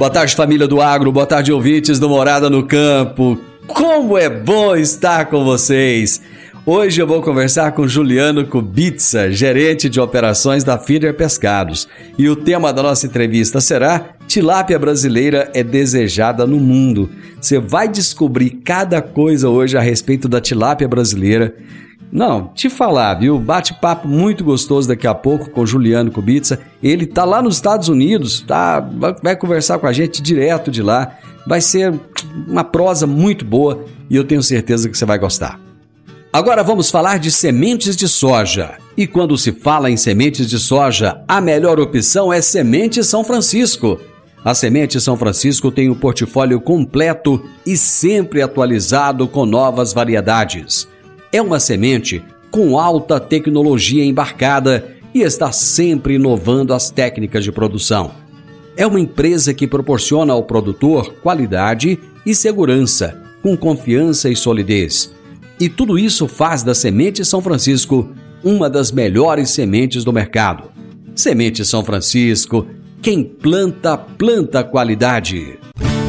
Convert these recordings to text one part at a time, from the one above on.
Boa tarde, família do Agro. Boa tarde, ouvintes do Morada no Campo. Como é bom estar com vocês! Hoje eu vou conversar com Juliano Kubitsa, gerente de operações da Feeder Pescados. E o tema da nossa entrevista será Tilápia brasileira é desejada no mundo. Você vai descobrir cada coisa hoje a respeito da tilápia brasileira. Não, te falar, viu? Bate-papo muito gostoso daqui a pouco com Juliano Kubitsa. Ele tá lá nos Estados Unidos, tá? Vai conversar com a gente direto de lá. Vai ser uma prosa muito boa e eu tenho certeza que você vai gostar. Agora vamos falar de sementes de soja. E quando se fala em sementes de soja, a melhor opção é Semente São Francisco. A Semente São Francisco tem um portfólio completo e sempre atualizado com novas variedades. É uma semente com alta tecnologia embarcada e está sempre inovando as técnicas de produção. É uma empresa que proporciona ao produtor qualidade e segurança, com confiança e solidez e tudo isso faz da Semente São Francisco uma das melhores sementes do mercado. Semente São Francisco, quem planta, planta qualidade.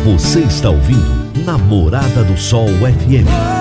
Você está ouvindo Namorada do Sol FM.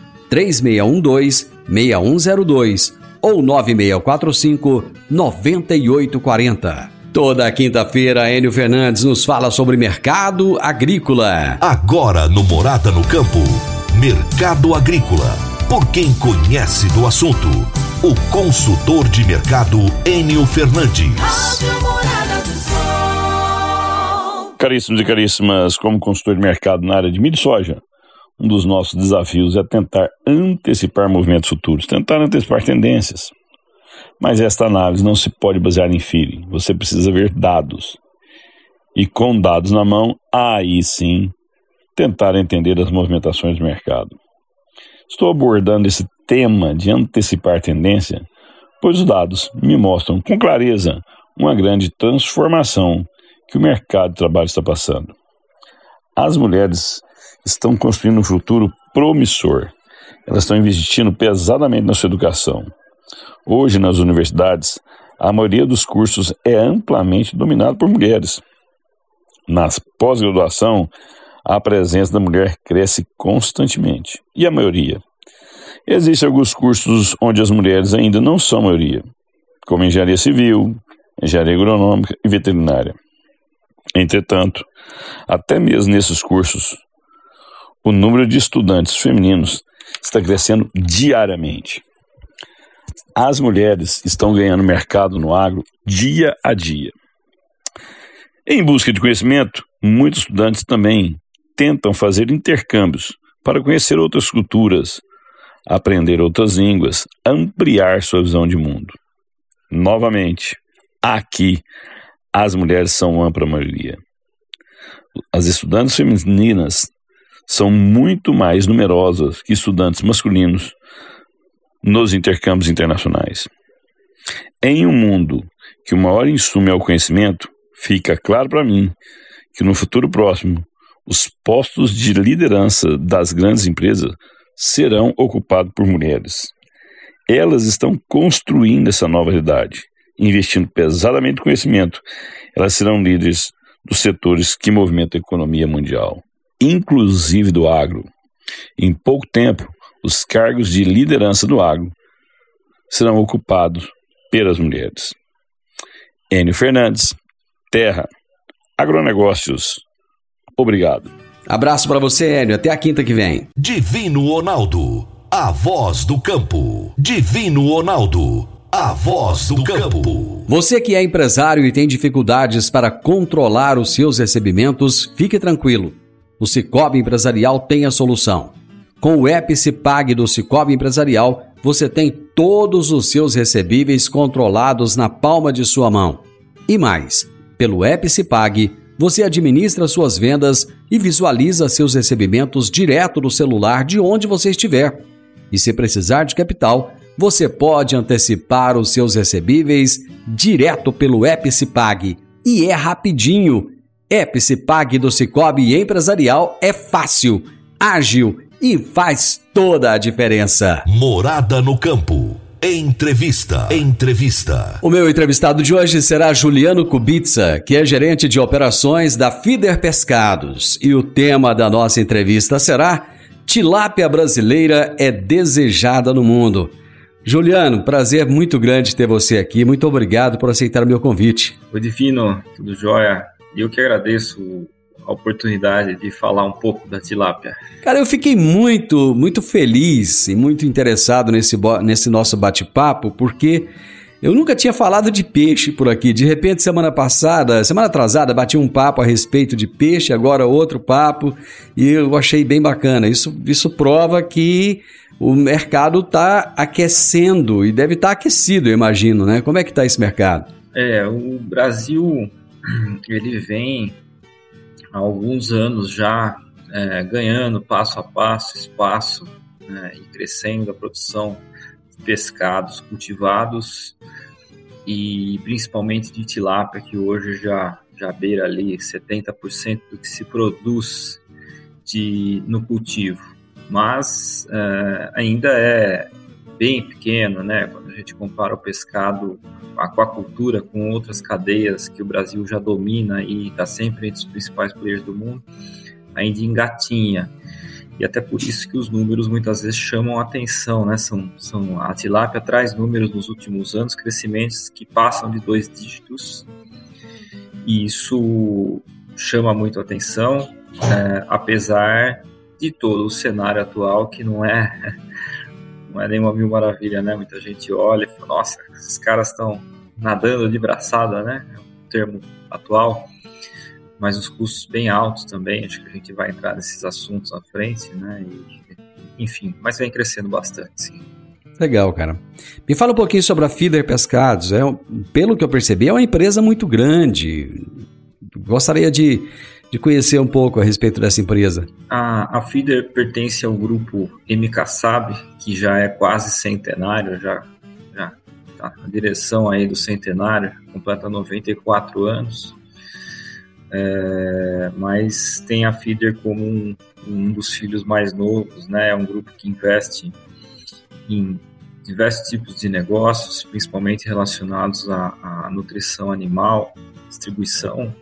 3612-6102 ou 9645-9840. Toda quinta-feira, Enio Fernandes nos fala sobre mercado agrícola. Agora no Morada no Campo, Mercado Agrícola por quem conhece do assunto. O consultor de mercado Enio Fernandes. Caríssimos e caríssimas, como consultor de mercado na área de milho e soja, um dos nossos desafios é tentar antecipar movimentos futuros, tentar antecipar tendências. Mas esta análise não se pode basear em feeling, você precisa ver dados. E com dados na mão, aí sim, tentar entender as movimentações do mercado. Estou abordando esse tema de antecipar tendência, pois os dados me mostram com clareza uma grande transformação que o mercado de trabalho está passando. As mulheres estão construindo um futuro promissor. Elas estão investindo pesadamente na sua educação. Hoje, nas universidades, a maioria dos cursos é amplamente dominada por mulheres. Nas pós-graduação, a presença da mulher cresce constantemente. E a maioria? Existem alguns cursos onde as mulheres ainda não são maioria, como engenharia civil, engenharia agronômica e veterinária. Entretanto, até mesmo nesses cursos, o número de estudantes femininos está crescendo diariamente. As mulheres estão ganhando mercado no agro dia a dia. Em busca de conhecimento, muitos estudantes também tentam fazer intercâmbios para conhecer outras culturas, aprender outras línguas, ampliar sua visão de mundo. Novamente, Aqui, as mulheres são ampla maioria. As estudantes femininas são muito mais numerosas que estudantes masculinos nos intercâmbios internacionais. Em um mundo que o maior insumo é o conhecimento, fica claro para mim que no futuro próximo os postos de liderança das grandes empresas serão ocupados por mulheres. Elas estão construindo essa nova realidade, investindo pesadamente no conhecimento. Elas serão líderes dos setores que movimentam a economia mundial, inclusive do agro. Em pouco tempo, os cargos de liderança do agro serão ocupados pelas mulheres. Enio Fernandes, Terra, Agronegócios. Obrigado. Abraço para você, Enio. Até a quinta que vem. Divino Ronaldo, a voz do campo. Divino Ronaldo, a voz do campo. Você que é empresário e tem dificuldades para controlar os seus recebimentos, fique tranquilo. O Cicobi Empresarial tem a solução. Com o Cipag do Cicobi Empresarial, você tem todos os seus recebíveis controlados na palma de sua mão. E mais, pelo Cipag, você administra suas vendas e visualiza seus recebimentos direto no celular de onde você estiver. E se precisar de capital, você pode antecipar os seus recebíveis direto pelo app Cipag. E é rapidinho. Cipag do Cicobi Empresarial é fácil, ágil e faz toda a diferença. Morada no campo. Entrevista. Entrevista. O meu entrevistado de hoje será Juliano Kubica, que é gerente de operações da Fider Pescados. E o tema da nossa entrevista será Tilápia brasileira é desejada no mundo. Juliano, prazer muito grande ter você aqui. Muito obrigado por aceitar o meu convite. Oi, Divino, tudo jóia? Eu que agradeço a oportunidade de falar um pouco da tilápia. Cara, eu fiquei muito, muito feliz e muito interessado nesse, nesse nosso bate-papo, porque eu nunca tinha falado de peixe por aqui. De repente, semana passada, semana atrasada, bati um papo a respeito de peixe, agora outro papo, e eu achei bem bacana. Isso, isso prova que o mercado está aquecendo e deve estar tá aquecido, eu imagino, né? Como é que está esse mercado? É, o Brasil ele vem há alguns anos já é, ganhando passo a passo espaço né, e crescendo a produção de pescados cultivados e principalmente de tilápia, que hoje já, já beira ali 70% do que se produz de, no cultivo. Mas é, ainda é bem pequeno, né? Quando a gente compara o pescado, a aquacultura com outras cadeias que o Brasil já domina e está sempre entre os principais players do mundo, ainda engatinha. E até por isso que os números muitas vezes chamam a atenção, né? São, são, a tilápia traz números nos últimos anos, crescimentos que passam de dois dígitos, e isso chama muito a atenção, é, apesar de todo o cenário atual que não é não é nenhuma mil maravilha, né? Muita gente olha e fala, nossa, esses caras estão nadando de braçada, né? É um termo atual, mas os custos bem altos também, acho que a gente vai entrar nesses assuntos à frente, né? E, enfim, mas vem crescendo bastante, sim. Legal, cara. Me fala um pouquinho sobre a Feeder Pescados. É, pelo que eu percebi, é uma empresa muito grande. Gostaria de de conhecer um pouco a respeito dessa empresa. A, a Feeder pertence ao grupo MK Sab, que já é quase centenário, já tá na direção aí do centenário, completa 94 anos. É, mas tem a Feeder como um, um dos filhos mais novos, né? É um grupo que investe em diversos tipos de negócios, principalmente relacionados à, à nutrição animal, distribuição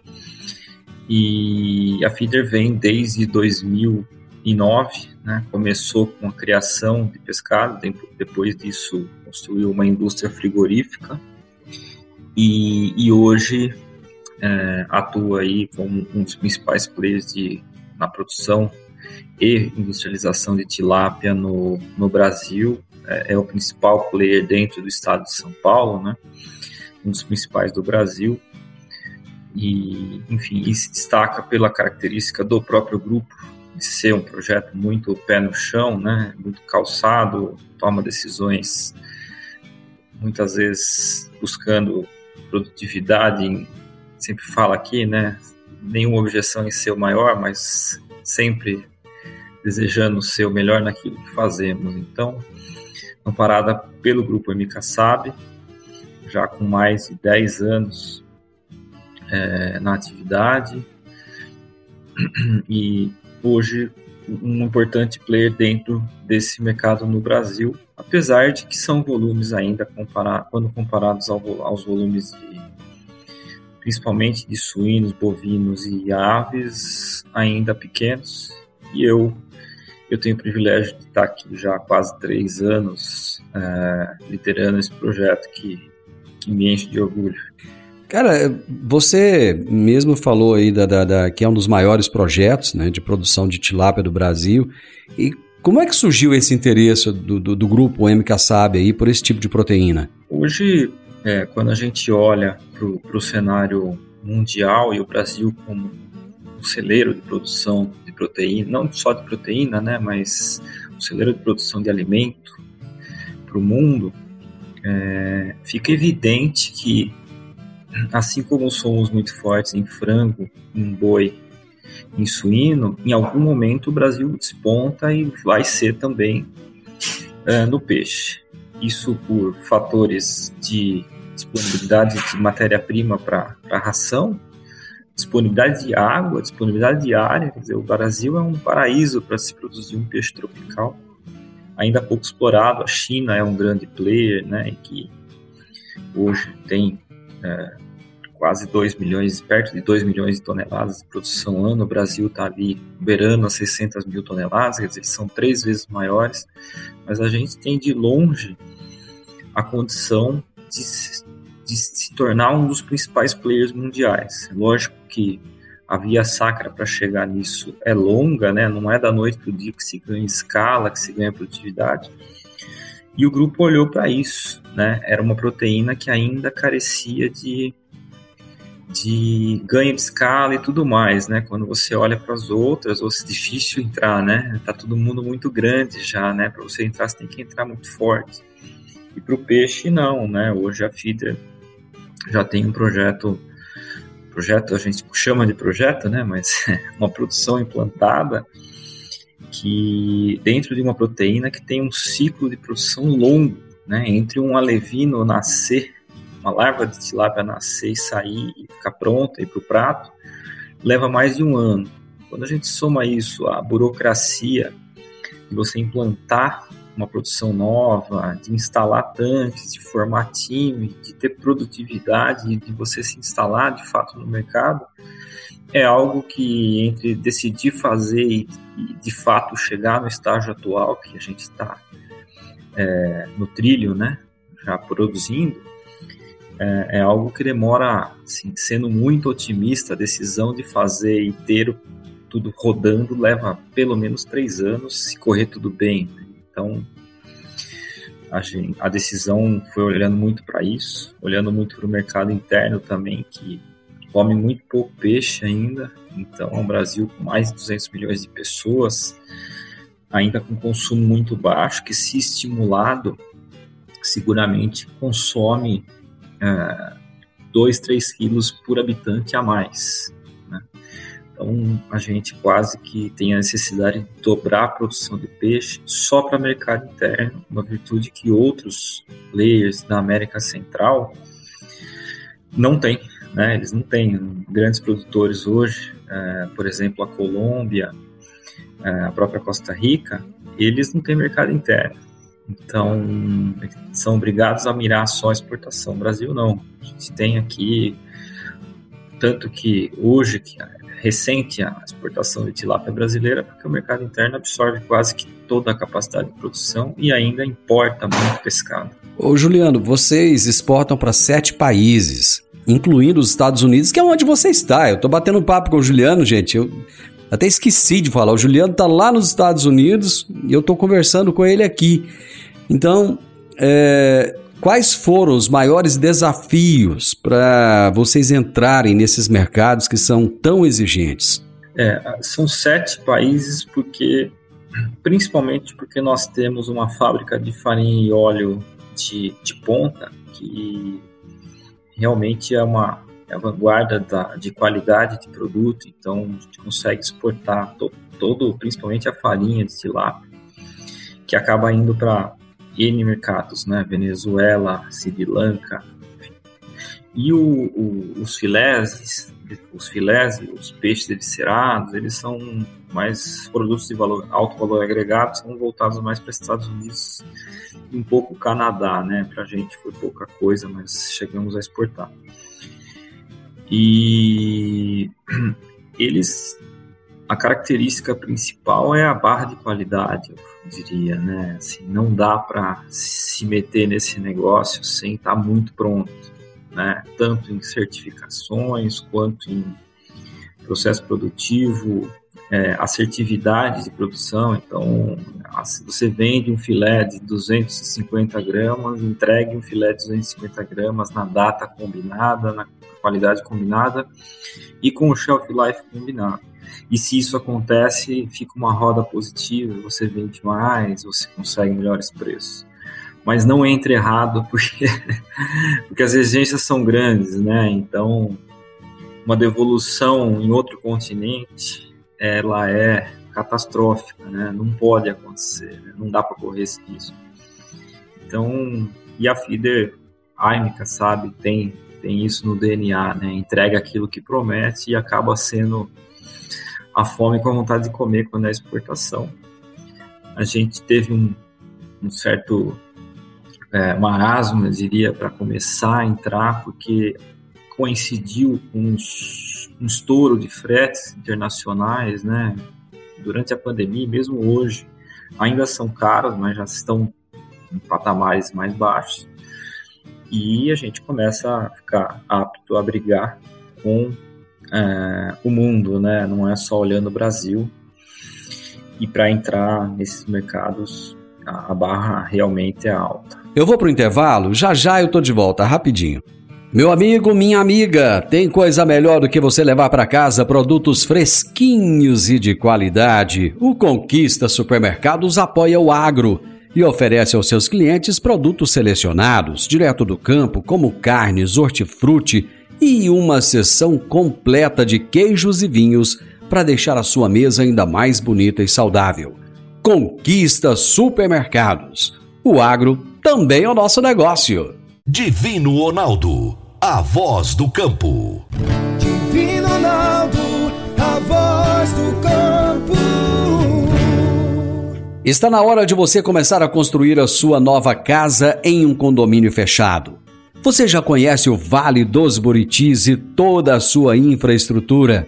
e a Feeder vem desde 2009, né? começou com a criação de pescado, depois disso construiu uma indústria frigorífica e, e hoje é, atua aí como um dos principais players de, na produção e industrialização de tilápia no, no Brasil. É, é, o principal player dentro do estado de São Paulo, né? um dos principais do Brasil e, enfim, e se destaca pela característica do próprio grupo de ser um projeto muito pé no chão, né, muito calçado, toma decisões muitas vezes buscando produtividade, sempre fala aqui, né? Nenhuma objeção em ser o maior, mas sempre desejando ser o melhor naquilo que fazemos. Então, amparada pelo grupo MK Sabe, já com mais de 10 anos é, na atividade e hoje um importante player dentro desse mercado no Brasil, apesar de que são volumes ainda comparar, quando comparados ao, aos volumes de, principalmente de suínos, bovinos e aves ainda pequenos. E eu eu tenho o privilégio de estar aqui já há quase três anos é, liderando esse projeto que, que me enche de orgulho. Cara, você mesmo falou aí da, da, da, que é um dos maiores projetos né, de produção de tilápia do Brasil. E como é que surgiu esse interesse do, do, do grupo MK Sabe aí por esse tipo de proteína? Hoje, é, quando a gente olha para o cenário mundial e o Brasil como um celeiro de produção de proteína, não só de proteína, né, mas um celeiro de produção de alimento para o mundo, é, fica evidente que assim como somos muito fortes em frango, em boi, em suíno, em algum momento o Brasil desponta e vai ser também uh, no peixe. Isso por fatores de disponibilidade de matéria-prima para ração, disponibilidade de água, disponibilidade de área. Quer dizer, o Brasil é um paraíso para se produzir um peixe tropical, ainda pouco explorado. A China é um grande player, né, que hoje tem é, quase 2 milhões, perto de 2 milhões de toneladas de produção ano. O Brasil está ali beirando as 600 mil toneladas, quer dizer, são três vezes maiores, mas a gente tem de longe a condição de, de se tornar um dos principais players mundiais. Lógico que a via sacra para chegar nisso é longa, né? não é da noite para o dia que se ganha escala, que se ganha produtividade, e o grupo olhou para isso, né? Era uma proteína que ainda carecia de, de ganho de escala e tudo mais, né? Quando você olha para as outras, ou se é difícil entrar, né? Tá todo mundo muito grande já, né? Para você entrar, você tem que entrar muito forte. E para o peixe, não, né? Hoje a Feeder já tem um projeto, projeto a gente chama de projeto, né? Mas uma produção implantada que dentro de uma proteína que tem um ciclo de produção longo, né, entre um alevino nascer, uma larva de tilápia nascer e sair e ficar pronta e para o prato, leva mais de um ano. Quando a gente soma isso à burocracia de você implantar uma produção nova, de instalar tanques, de formar time, de ter produtividade, de você se instalar de fato no mercado, é algo que entre decidir fazer e, de fato chegar no estágio atual que a gente está é, no trilho, né, já produzindo, é, é, algo que demora, assim, sendo muito otimista, a decisão de fazer e ter tudo rodando leva pelo menos três anos, se correr tudo bem. Né? Então, a, gente, a decisão foi olhando muito para isso, olhando muito para o mercado interno também, que come muito pouco peixe ainda, então um Brasil com mais de 200 milhões de pessoas, ainda com consumo muito baixo, que se estimulado, seguramente consome 2, é, 3 quilos por habitante a mais. Né? Então a gente quase que tem a necessidade de dobrar a produção de peixe só para mercado interno, uma virtude que outros players da América Central não têm né? Eles não têm grandes produtores hoje, é, por exemplo, a Colômbia, é, a própria Costa Rica, eles não têm mercado interno. Então, são obrigados a mirar só a exportação. O Brasil não. A gente tem aqui, tanto que hoje, que é recente a exportação de tilápia brasileira, porque o mercado interno absorve quase que toda a capacidade de produção e ainda importa muito pescado. Ô Juliano, vocês exportam para sete países incluindo os Estados Unidos, que é onde você está. Eu estou batendo papo com o Juliano, gente. Eu até esqueci de falar. O Juliano está lá nos Estados Unidos e eu estou conversando com ele aqui. Então, é, quais foram os maiores desafios para vocês entrarem nesses mercados que são tão exigentes? É, são sete países porque, principalmente porque nós temos uma fábrica de farinha e óleo de, de ponta que realmente é uma é a vanguarda da, de qualidade de produto, então a gente consegue exportar to, todo, principalmente a farinha de tilápia, que acaba indo para N mercados, né? Venezuela, Sri Lanka. E o, o, os filés, os filés, os peixes eviscerados, eles são mais produtos de valor, alto valor agregado, são voltados mais para Estados Unidos e um pouco Canadá, né? Para a gente foi pouca coisa, mas chegamos a exportar. E eles a característica principal é a barra de qualidade, eu diria, né? Assim, não dá para se meter nesse negócio sem estar tá muito pronto, né? Tanto em certificações quanto em processo produtivo, é, assertividade de produção. Então, se você vende um filé de 250 gramas, entregue um filé de 250 gramas na data combinada, na qualidade combinada e com o shelf life combinado. E se isso acontece, fica uma roda positiva, você vende mais, você consegue melhores preços. Mas não entre errado, porque, porque as exigências são grandes, né? Então, uma devolução em outro continente, ela é catastrófica, né? Não pode acontecer, né? não dá para correr esse risco. Então, e a Feeder Aimica, sabe, tem tem isso no DNA, né? Entrega aquilo que promete e acaba sendo a fome com a vontade de comer quando é exportação. A gente teve um, um certo é, marasmo, diria, para começar a entrar, porque coincidiu com um, um estouro de fretes internacionais, né? Durante a pandemia, mesmo hoje, ainda são caros, mas já estão em patamares mais baixos e a gente começa a ficar apto a brigar com é, o mundo, né? Não é só olhando o Brasil. E para entrar nesses mercados, a, barra realmente é alta. Eu vou para o intervalo, já já eu tô de volta, rapidinho. Meu amigo, minha amiga, tem coisa melhor do que você levar para casa produtos fresquinhos e de qualidade. O Conquista Supermercados apoia o agro e oferece aos seus clientes produtos selecionados, direto do campo, como carnes, hortifruti e uma seção completa de queijos e vinhos para deixar a sua mesa ainda mais bonita e saudável. Conquista Supermercados. O agro também é o nosso negócio. Divino Ronaldo, a voz do campo. Divino Ronaldo, a voz do campo. Está na hora de você começar a construir a sua nova casa em um condomínio fechado. Você já conhece o Vale dos Buritis e toda a sua infraestrutura?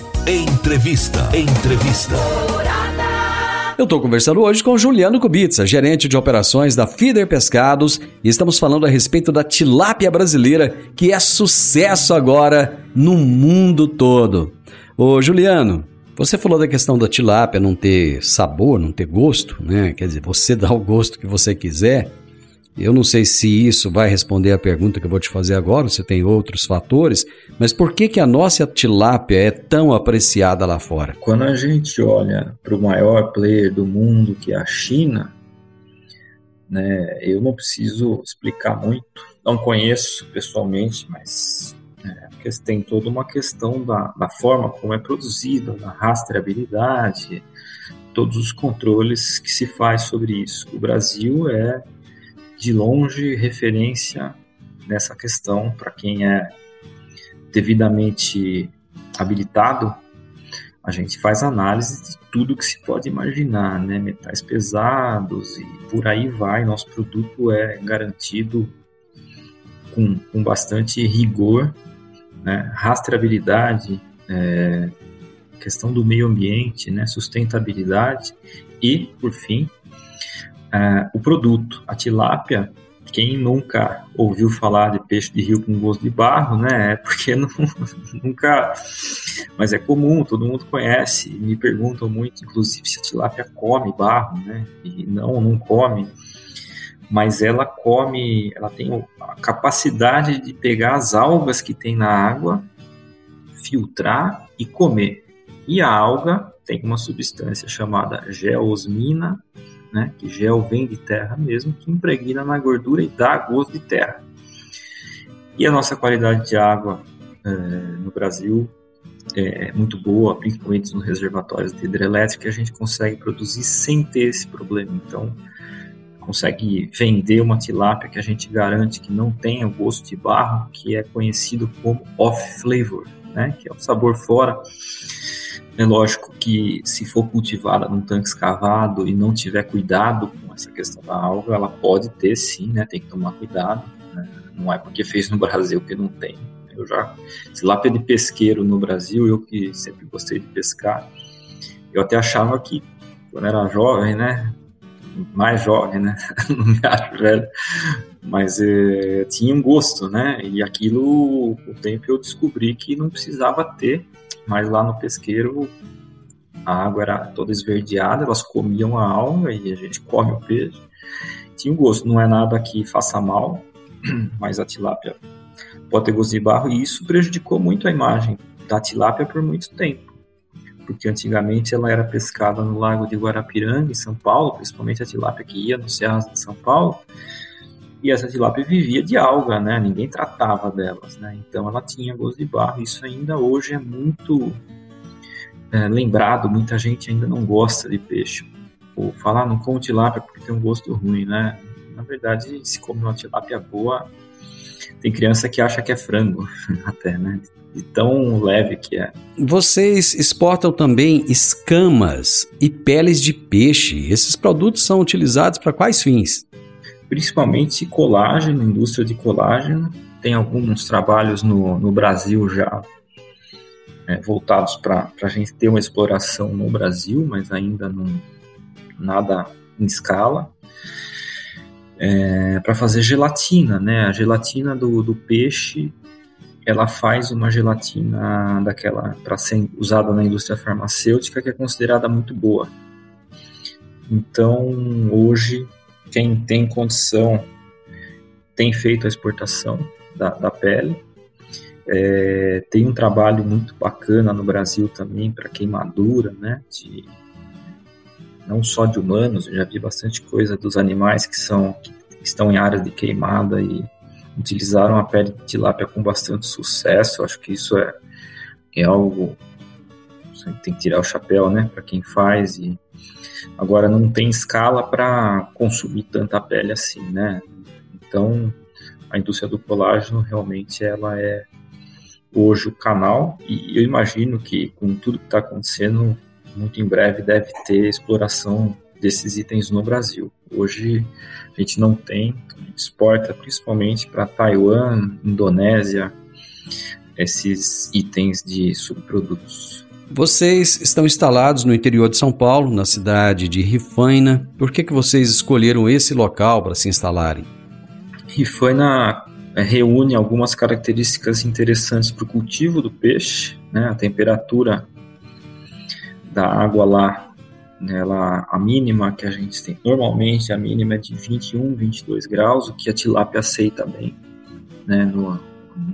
Entrevista. Entrevista. Eu estou conversando hoje com Juliano Kubitsa, gerente de operações da Fider Pescados, e estamos falando a respeito da tilápia brasileira, que é sucesso agora no mundo todo. Ô Juliano, você falou da questão da tilápia não ter sabor, não ter gosto, né? Quer dizer, você dá o gosto que você quiser. Eu não sei se isso vai responder a pergunta que eu vou te fazer agora, se tem outros fatores, mas por que, que a nossa tilápia é tão apreciada lá fora? Quando a gente olha para o maior player do mundo, que é a China, né, eu não preciso explicar muito, não conheço pessoalmente, mas é, tem toda uma questão da, da forma como é produzida, da rastreabilidade, todos os controles que se faz sobre isso. O Brasil é, de longe, referência nessa questão para quem é devidamente habilitado. A gente faz análise de tudo que se pode imaginar, né? Metais pesados e por aí vai. Nosso produto é garantido com, com bastante rigor né, rastreabilidade, é, questão do meio ambiente, né, sustentabilidade e, por fim, é, o produto. A tilápia quem nunca ouviu falar de peixe de rio com gosto de barro, né? É porque não, nunca. Mas é comum, todo mundo conhece. Me perguntam muito, inclusive, se a tilápia come barro, né? E não, não come. Mas ela come, ela tem a capacidade de pegar as algas que tem na água, filtrar e comer. E a alga tem uma substância chamada geosmina, né, que gel vem de terra mesmo, que impregna na gordura e dá gosto de terra. E a nossa qualidade de água é, no Brasil é muito boa, principalmente nos reservatórios de hidrelétrica, a gente consegue produzir sem ter esse problema. Então, consegue vender uma tilápia que a gente garante que não tenha o gosto de barro, que é conhecido como off flavor, né, que é o sabor fora é lógico que se for cultivada num tanque escavado e não tiver cuidado com essa questão da alga, ela pode ter sim, né? Tem que tomar cuidado. Né? Não é porque fez no Brasil que não tem. Eu já tilápia de pesqueiro no Brasil, eu que sempre gostei de pescar, eu até achava que quando era jovem, né? Mais jovem, né? não me acho velho, mas é, tinha um gosto, né? E aquilo, o tempo eu descobri que não precisava ter mas lá no pesqueiro a água era toda esverdeada, elas comiam a alga e a gente come o peixe. Tinha um gosto, não é nada que faça mal, mas a tilápia pode ter gosto de barro e isso prejudicou muito a imagem da tilápia por muito tempo. Porque antigamente ela era pescada no lago de Guarapiranga, em São Paulo, principalmente a tilápia que ia no Cerrado de São Paulo, e essa tilápia vivia de alga, né? Ninguém tratava delas, né? Então ela tinha gosto de barro. Isso ainda hoje é muito é, lembrado. Muita gente ainda não gosta de peixe. Ou falar, não come tilápia porque tem um gosto ruim, né? Na verdade, se come uma tilápia boa, tem criança que acha que é frango, até, né? De tão leve que é. Vocês exportam também escamas e peles de peixe. Esses produtos são utilizados para quais fins? principalmente colágeno, indústria de colágeno. Tem alguns trabalhos no, no Brasil já é, voltados para a gente ter uma exploração no Brasil, mas ainda não nada em escala. É, para fazer gelatina, né? A gelatina do, do peixe, ela faz uma gelatina daquela para ser usada na indústria farmacêutica que é considerada muito boa. Então, hoje quem tem condição tem feito a exportação da, da pele. É, tem um trabalho muito bacana no Brasil também para queimadura, né? De, não só de humanos, eu já vi bastante coisa dos animais que são que estão em áreas de queimada e utilizaram a pele de tilápia com bastante sucesso. Acho que isso é, é algo tem que tirar o chapéu, né, para quem faz e Agora não tem escala para consumir tanta pele assim, né? Então a indústria do colágeno realmente ela é hoje o canal e eu imagino que com tudo que está acontecendo muito em breve deve ter exploração desses itens no Brasil. Hoje a gente não tem, exporta principalmente para Taiwan, Indonésia, esses itens de subprodutos. Vocês estão instalados no interior de São Paulo, na cidade de Rifaina. Por que, que vocês escolheram esse local para se instalarem? Rifaina é, reúne algumas características interessantes para o cultivo do peixe. Né? A temperatura da água lá, ela, a mínima que a gente tem, normalmente a mínima é de 21, 22 graus, o que a tilápia aceita bem. Né? No,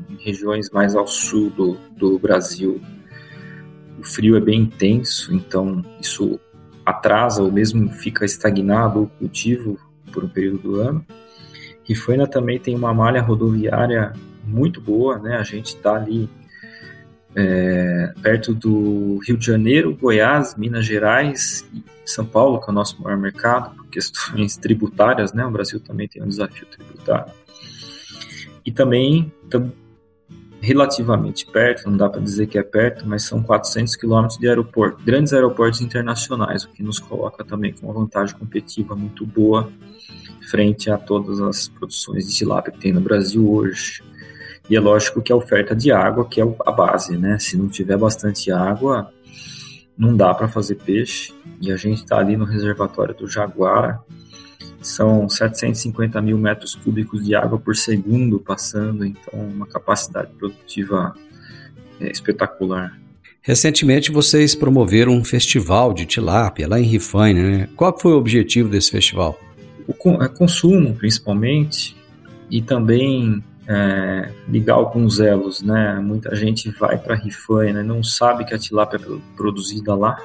em regiões mais ao sul do, do Brasil, o frio é bem intenso, então isso atrasa ou mesmo fica estagnado o cultivo por um período do ano. Rifaina também tem uma malha rodoviária muito boa, né? A gente está ali é, perto do Rio de Janeiro, Goiás, Minas Gerais e São Paulo, que é o nosso maior mercado, por questões tributárias, né? O Brasil também tem um desafio tributário. E também relativamente perto, não dá para dizer que é perto, mas são 400 quilômetros de aeroporto, grandes aeroportos internacionais, o que nos coloca também com uma vantagem competitiva muito boa frente a todas as produções de tilápia que tem no Brasil hoje. E é lógico que a oferta de água que é a base, né? Se não tiver bastante água, não dá para fazer peixe. E a gente está ali no reservatório do Jaguara, são 750 mil metros cúbicos de água por segundo passando, então uma capacidade produtiva é, espetacular. Recentemente vocês promoveram um festival de tilápia lá em Rifaina, né? Qual foi o objetivo desse festival? O é consumo, principalmente, e também é, ligar alguns elos, né? Muita gente vai para Rifaina e não sabe que a tilápia é produzida lá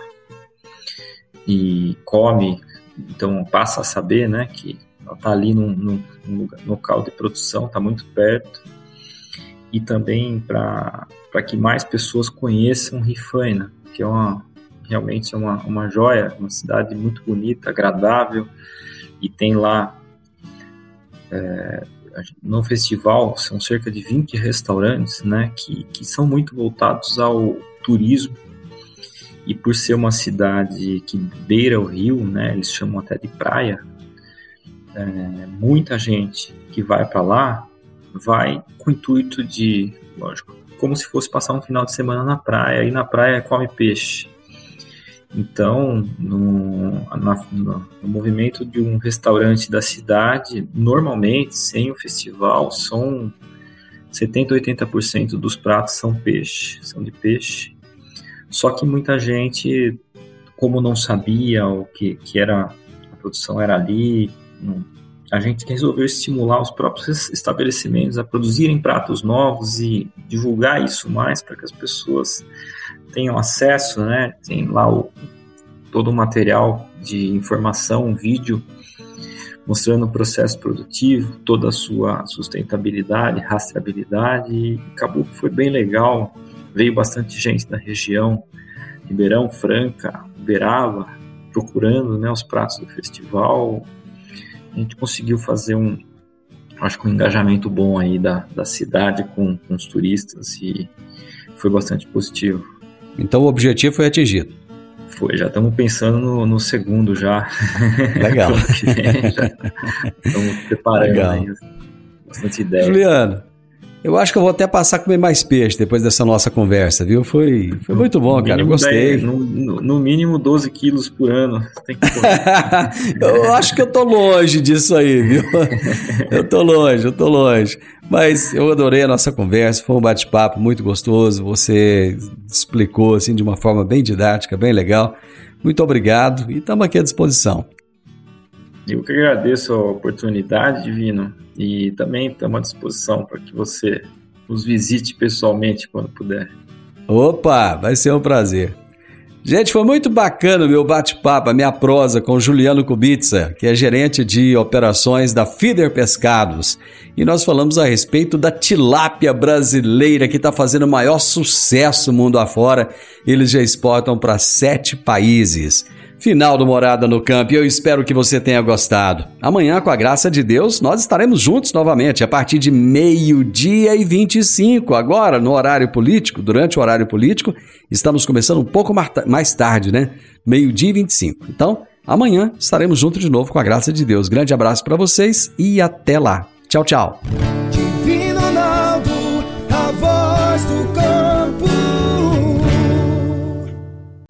e come. Então passa a saber, né, que ela está ali num, num, num, local de produção, está muito perto, e também para que mais pessoas conheçam Rifaina, que é uma, realmente é uma, uma joia, uma cidade muito bonita, agradável, e tem lá é, no festival são cerca de 20 restaurantes, né, que, que são muito voltados ao turismo e por ser uma cidade que beira o rio, né, eles chamam até de praia, é, muita gente que vai para lá vai com o intuito de, lógico, como se fosse passar um final de semana na praia, e na praia come peixe. Então, no, na, no, movimento de um restaurante da cidade, normalmente, sem o festival, são 70, 80% dos pratos são peixe, são de peixe. Só que muita gente, como não sabia o que, que era a produção era ali, não, a gente resolveu estimular os próprios estabelecimentos a produzirem pratos novos e divulgar isso mais para que as pessoas tenham acesso, né? Tem lá o, todo o material de informação, vídeo mostrando o processo produtivo, toda a sua sustentabilidade, rastreabilidade, e acabou que foi bem legal veio bastante gente da região, Ribeirão, Franca, Uberaba, procurando né, os pratos do festival. A gente conseguiu fazer um, acho que um engajamento bom aí da, da cidade com, com os turistas e foi bastante positivo. Então o objetivo foi atingido. Foi, já estamos pensando no, no segundo já. Legal. estamos preparando Legal. aí bastante ideia. Juliano, eu acho que eu vou até passar a comer mais peixe depois dessa nossa conversa, viu? Foi, foi muito bom, cara. Eu gostei. 10, no, no, mínimo 12 quilos por ano. eu acho que eu tô longe disso aí, viu? Eu tô longe, eu tô longe. Mas eu adorei a nossa conversa, foi um bate-papo muito gostoso. Você explicou assim de uma forma bem didática, bem legal. Muito obrigado e estamos aqui à disposição. Eu que agradeço a oportunidade, Divino, e também estamos à disposição para que você nos visite pessoalmente quando puder. Opa, vai ser um prazer. Gente, foi muito bacana o meu bate-papo, a minha prosa com Juliano Kubitsa, que é gerente de operações da Feeder Pescados. E nós falamos a respeito da tilápia brasileira, que está fazendo o maior sucesso mundo afora. Eles já exportam para sete países. Final do Morada no Campo, eu espero que você tenha gostado. Amanhã, com a graça de Deus, nós estaremos juntos novamente a partir de meio-dia e 25. Agora, no horário político, durante o horário político, estamos começando um pouco mais tarde, né? Meio-dia e 25. Então, amanhã estaremos juntos de novo com a graça de Deus. Grande abraço para vocês e até lá. Tchau, tchau.